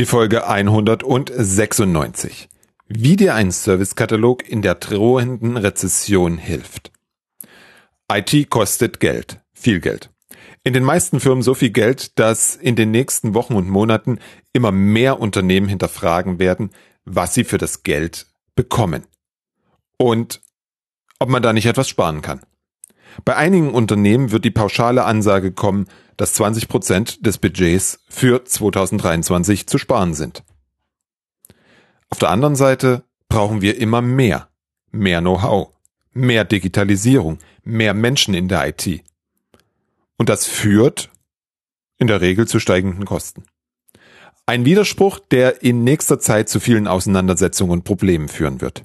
Die Folge 196. Wie dir ein Servicekatalog in der drohenden Rezession hilft. IT kostet Geld. Viel Geld. In den meisten Firmen so viel Geld, dass in den nächsten Wochen und Monaten immer mehr Unternehmen hinterfragen werden, was sie für das Geld bekommen. Und ob man da nicht etwas sparen kann. Bei einigen Unternehmen wird die pauschale Ansage kommen, dass 20 Prozent des Budgets für 2023 zu sparen sind. Auf der anderen Seite brauchen wir immer mehr. Mehr Know-how, mehr Digitalisierung, mehr Menschen in der IT. Und das führt in der Regel zu steigenden Kosten. Ein Widerspruch, der in nächster Zeit zu vielen Auseinandersetzungen und Problemen führen wird.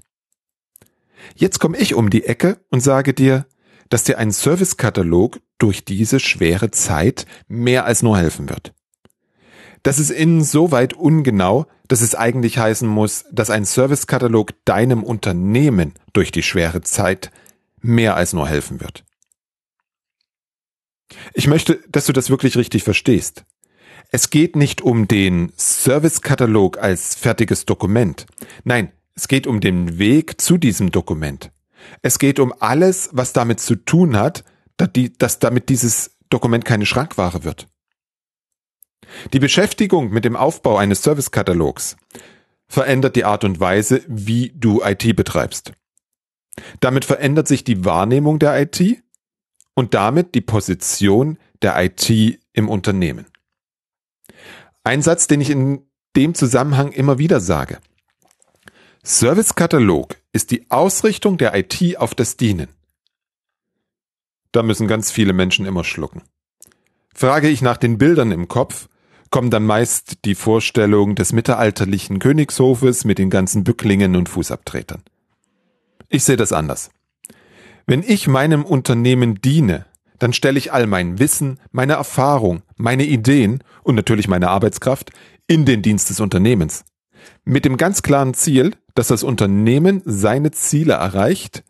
Jetzt komme ich um die Ecke und sage dir, dass dir ein Servicekatalog durch diese schwere Zeit mehr als nur helfen wird. Das ist insoweit ungenau, dass es eigentlich heißen muss, dass ein Servicekatalog deinem Unternehmen durch die schwere Zeit mehr als nur helfen wird. Ich möchte, dass du das wirklich richtig verstehst. Es geht nicht um den Servicekatalog als fertiges Dokument. Nein, es geht um den Weg zu diesem Dokument. Es geht um alles, was damit zu tun hat, dass damit dieses Dokument keine Schrankware wird. Die Beschäftigung mit dem Aufbau eines Servicekatalogs verändert die Art und Weise, wie du IT betreibst. Damit verändert sich die Wahrnehmung der IT und damit die Position der IT im Unternehmen. Ein Satz, den ich in dem Zusammenhang immer wieder sage. Servicekatalog ist die Ausrichtung der IT auf das Dienen. Da müssen ganz viele Menschen immer schlucken. Frage ich nach den Bildern im Kopf, kommen dann meist die Vorstellung des mittelalterlichen Königshofes mit den ganzen Bücklingen und Fußabtretern. Ich sehe das anders. Wenn ich meinem Unternehmen diene, dann stelle ich all mein Wissen, meine Erfahrung, meine Ideen und natürlich meine Arbeitskraft in den Dienst des Unternehmens. Mit dem ganz klaren Ziel, dass das Unternehmen seine Ziele erreicht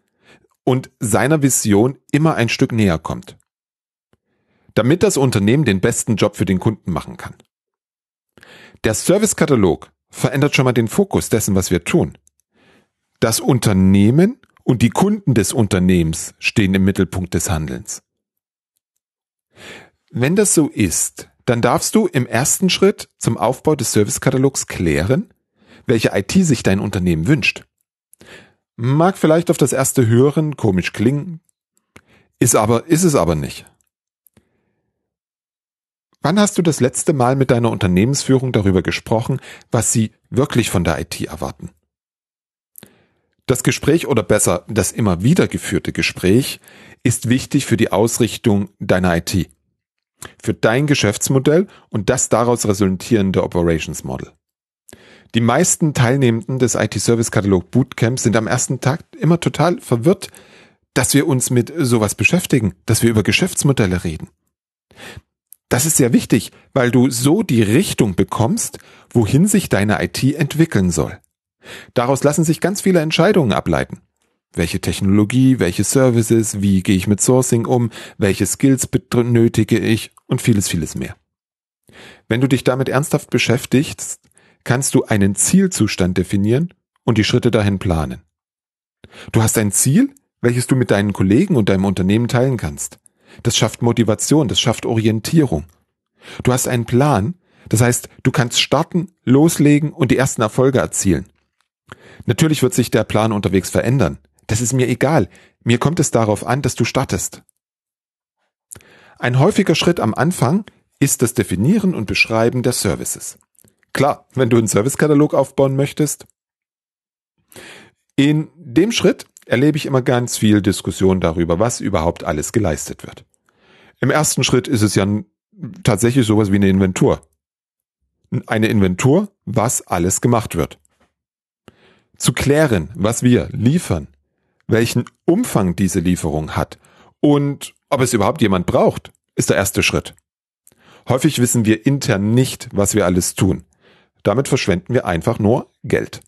und seiner Vision immer ein Stück näher kommt. Damit das Unternehmen den besten Job für den Kunden machen kann. Der Servicekatalog verändert schon mal den Fokus dessen, was wir tun. Das Unternehmen und die Kunden des Unternehmens stehen im Mittelpunkt des Handelns. Wenn das so ist, dann darfst du im ersten Schritt zum Aufbau des Servicekatalogs klären, welche IT sich dein Unternehmen wünscht. Mag vielleicht auf das erste Hören komisch klingen, ist aber, ist es aber nicht. Wann hast du das letzte Mal mit deiner Unternehmensführung darüber gesprochen, was sie wirklich von der IT erwarten? Das Gespräch oder besser das immer wieder geführte Gespräch ist wichtig für die Ausrichtung deiner IT, für dein Geschäftsmodell und das daraus resultierende Operations Model. Die meisten Teilnehmenden des IT-Service-Katalog Bootcamps sind am ersten Tag immer total verwirrt, dass wir uns mit sowas beschäftigen, dass wir über Geschäftsmodelle reden. Das ist sehr wichtig, weil du so die Richtung bekommst, wohin sich deine IT entwickeln soll. Daraus lassen sich ganz viele Entscheidungen ableiten. Welche Technologie, welche Services, wie gehe ich mit Sourcing um, welche Skills benötige ich und vieles, vieles mehr. Wenn du dich damit ernsthaft beschäftigst, kannst du einen Zielzustand definieren und die Schritte dahin planen. Du hast ein Ziel, welches du mit deinen Kollegen und deinem Unternehmen teilen kannst. Das schafft Motivation, das schafft Orientierung. Du hast einen Plan, das heißt, du kannst starten, loslegen und die ersten Erfolge erzielen. Natürlich wird sich der Plan unterwegs verändern. Das ist mir egal. Mir kommt es darauf an, dass du startest. Ein häufiger Schritt am Anfang ist das Definieren und Beschreiben der Services. Klar, wenn du einen Servicekatalog aufbauen möchtest. In dem Schritt erlebe ich immer ganz viel Diskussion darüber, was überhaupt alles geleistet wird. Im ersten Schritt ist es ja tatsächlich sowas wie eine Inventur. Eine Inventur, was alles gemacht wird. Zu klären, was wir liefern, welchen Umfang diese Lieferung hat und ob es überhaupt jemand braucht, ist der erste Schritt. Häufig wissen wir intern nicht, was wir alles tun. Damit verschwenden wir einfach nur Geld.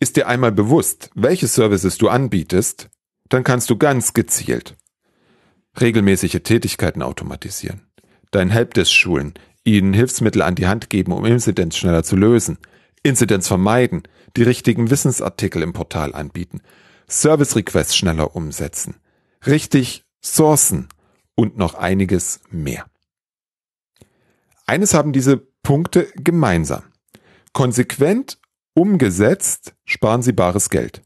Ist dir einmal bewusst, welche Services du anbietest, dann kannst du ganz gezielt regelmäßige Tätigkeiten automatisieren, dein Helpdesk schulen, ihnen Hilfsmittel an die Hand geben, um Inzidenz schneller zu lösen, Inzidenz vermeiden, die richtigen Wissensartikel im Portal anbieten, Service Requests schneller umsetzen, richtig sourcen und noch einiges mehr. Eines haben diese Punkte gemeinsam. Konsequent umgesetzt sparen sie bares Geld.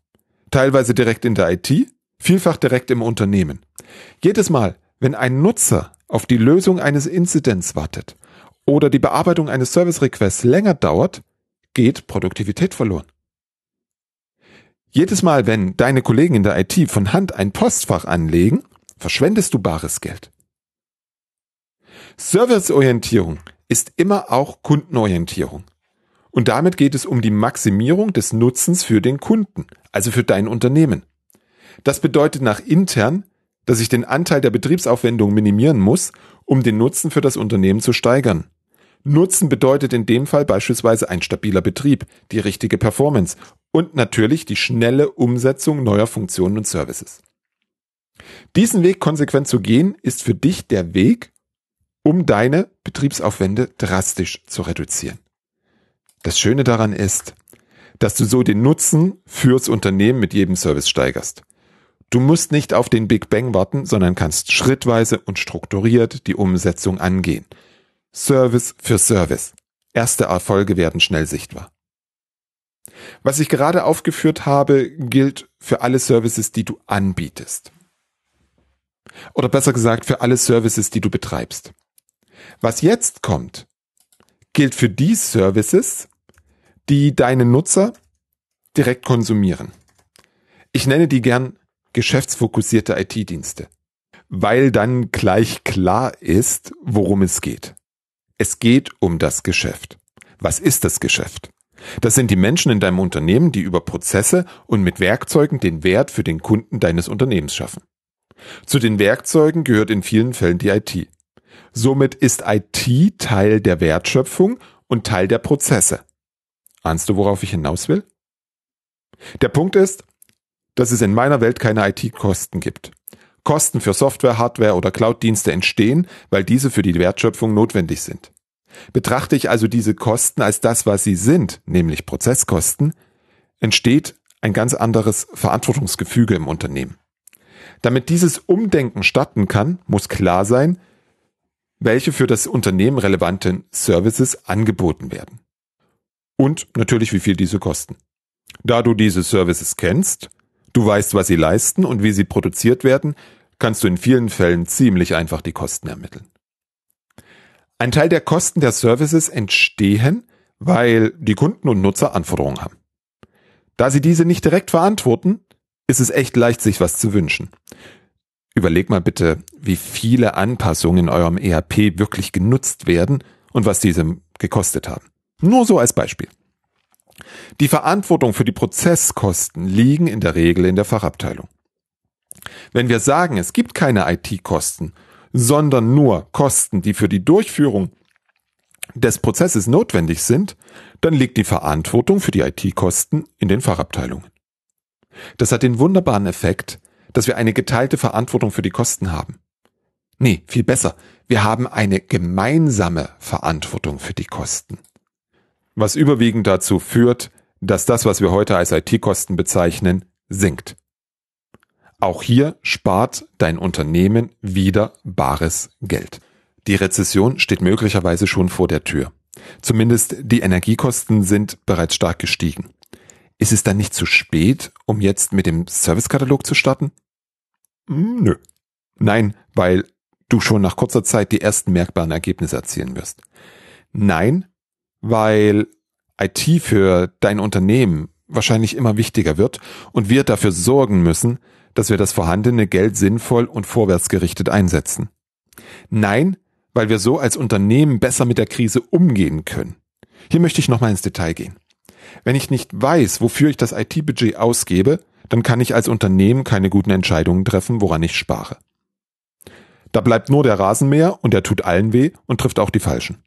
Teilweise direkt in der IT, vielfach direkt im Unternehmen. Jedes Mal, wenn ein Nutzer auf die Lösung eines Inzidents wartet oder die Bearbeitung eines Service Requests länger dauert, geht Produktivität verloren. Jedes Mal, wenn deine Kollegen in der IT von Hand ein Postfach anlegen, verschwendest du bares Geld. Serviceorientierung ist immer auch Kundenorientierung. Und damit geht es um die Maximierung des Nutzens für den Kunden, also für dein Unternehmen. Das bedeutet nach intern, dass ich den Anteil der Betriebsaufwendung minimieren muss, um den Nutzen für das Unternehmen zu steigern. Nutzen bedeutet in dem Fall beispielsweise ein stabiler Betrieb, die richtige Performance und natürlich die schnelle Umsetzung neuer Funktionen und Services. Diesen Weg konsequent zu gehen, ist für dich der Weg, um deine Betriebsaufwände drastisch zu reduzieren. Das Schöne daran ist, dass du so den Nutzen fürs Unternehmen mit jedem Service steigerst. Du musst nicht auf den Big Bang warten, sondern kannst schrittweise und strukturiert die Umsetzung angehen. Service für Service. Erste Erfolge werden schnell sichtbar. Was ich gerade aufgeführt habe, gilt für alle Services, die du anbietest. Oder besser gesagt, für alle Services, die du betreibst. Was jetzt kommt, gilt für die Services, die deine Nutzer direkt konsumieren. Ich nenne die gern geschäftsfokussierte IT-Dienste, weil dann gleich klar ist, worum es geht. Es geht um das Geschäft. Was ist das Geschäft? Das sind die Menschen in deinem Unternehmen, die über Prozesse und mit Werkzeugen den Wert für den Kunden deines Unternehmens schaffen. Zu den Werkzeugen gehört in vielen Fällen die IT. Somit ist IT Teil der Wertschöpfung und Teil der Prozesse. Ahnst du, worauf ich hinaus will? Der Punkt ist, dass es in meiner Welt keine IT-Kosten gibt. Kosten für Software, Hardware oder Cloud-Dienste entstehen, weil diese für die Wertschöpfung notwendig sind. Betrachte ich also diese Kosten als das, was sie sind, nämlich Prozesskosten, entsteht ein ganz anderes Verantwortungsgefüge im Unternehmen. Damit dieses Umdenken starten kann, muss klar sein, welche für das Unternehmen relevanten Services angeboten werden. Und natürlich, wie viel diese kosten. Da du diese Services kennst, du weißt, was sie leisten und wie sie produziert werden, kannst du in vielen Fällen ziemlich einfach die Kosten ermitteln. Ein Teil der Kosten der Services entstehen, weil die Kunden und Nutzer Anforderungen haben. Da sie diese nicht direkt verantworten, ist es echt leicht, sich was zu wünschen. Überleg mal bitte, wie viele Anpassungen in eurem ERP wirklich genutzt werden und was diese gekostet haben. Nur so als Beispiel. Die Verantwortung für die Prozesskosten liegen in der Regel in der Fachabteilung. Wenn wir sagen, es gibt keine IT-Kosten, sondern nur Kosten, die für die Durchführung des Prozesses notwendig sind, dann liegt die Verantwortung für die IT-Kosten in den Fachabteilungen. Das hat den wunderbaren Effekt, dass wir eine geteilte Verantwortung für die Kosten haben. Nee, viel besser. Wir haben eine gemeinsame Verantwortung für die Kosten. Was überwiegend dazu führt, dass das, was wir heute als IT-Kosten bezeichnen, sinkt. Auch hier spart dein Unternehmen wieder bares Geld. Die Rezession steht möglicherweise schon vor der Tür. Zumindest die Energiekosten sind bereits stark gestiegen. Ist es dann nicht zu spät, um jetzt mit dem Servicekatalog zu starten? Hm, nö. Nein, weil du schon nach kurzer Zeit die ersten merkbaren Ergebnisse erzielen wirst. Nein, weil IT für dein Unternehmen wahrscheinlich immer wichtiger wird und wir dafür sorgen müssen, dass wir das vorhandene Geld sinnvoll und vorwärtsgerichtet einsetzen. Nein, weil wir so als Unternehmen besser mit der Krise umgehen können. Hier möchte ich nochmal ins Detail gehen. Wenn ich nicht weiß, wofür ich das IT-Budget ausgebe, dann kann ich als Unternehmen keine guten Entscheidungen treffen, woran ich spare. Da bleibt nur der Rasenmäher und der tut allen weh und trifft auch die Falschen.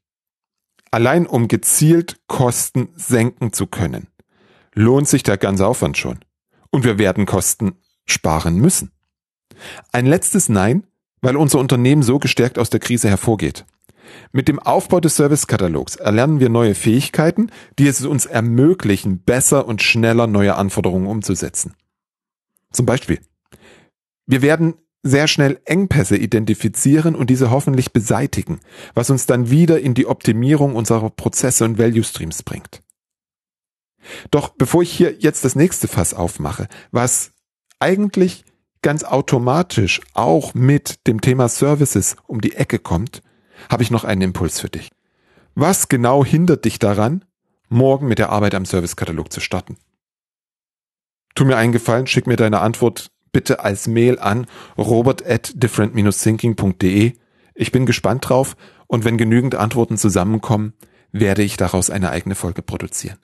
Allein um gezielt Kosten senken zu können, lohnt sich der ganze Aufwand schon. Und wir werden Kosten sparen müssen. Ein letztes Nein, weil unser Unternehmen so gestärkt aus der Krise hervorgeht. Mit dem Aufbau des Servicekatalogs erlernen wir neue Fähigkeiten, die es uns ermöglichen, besser und schneller neue Anforderungen umzusetzen. Zum Beispiel, wir werden sehr schnell Engpässe identifizieren und diese hoffentlich beseitigen, was uns dann wieder in die Optimierung unserer Prozesse und Value Streams bringt. Doch bevor ich hier jetzt das nächste Fass aufmache, was eigentlich ganz automatisch auch mit dem Thema Services um die Ecke kommt, habe ich noch einen Impuls für dich. Was genau hindert dich daran, morgen mit der Arbeit am Servicekatalog zu starten? Tu mir einen Gefallen, schick mir deine Antwort bitte als Mail an robert at different-thinking.de. Ich bin gespannt drauf und wenn genügend Antworten zusammenkommen, werde ich daraus eine eigene Folge produzieren.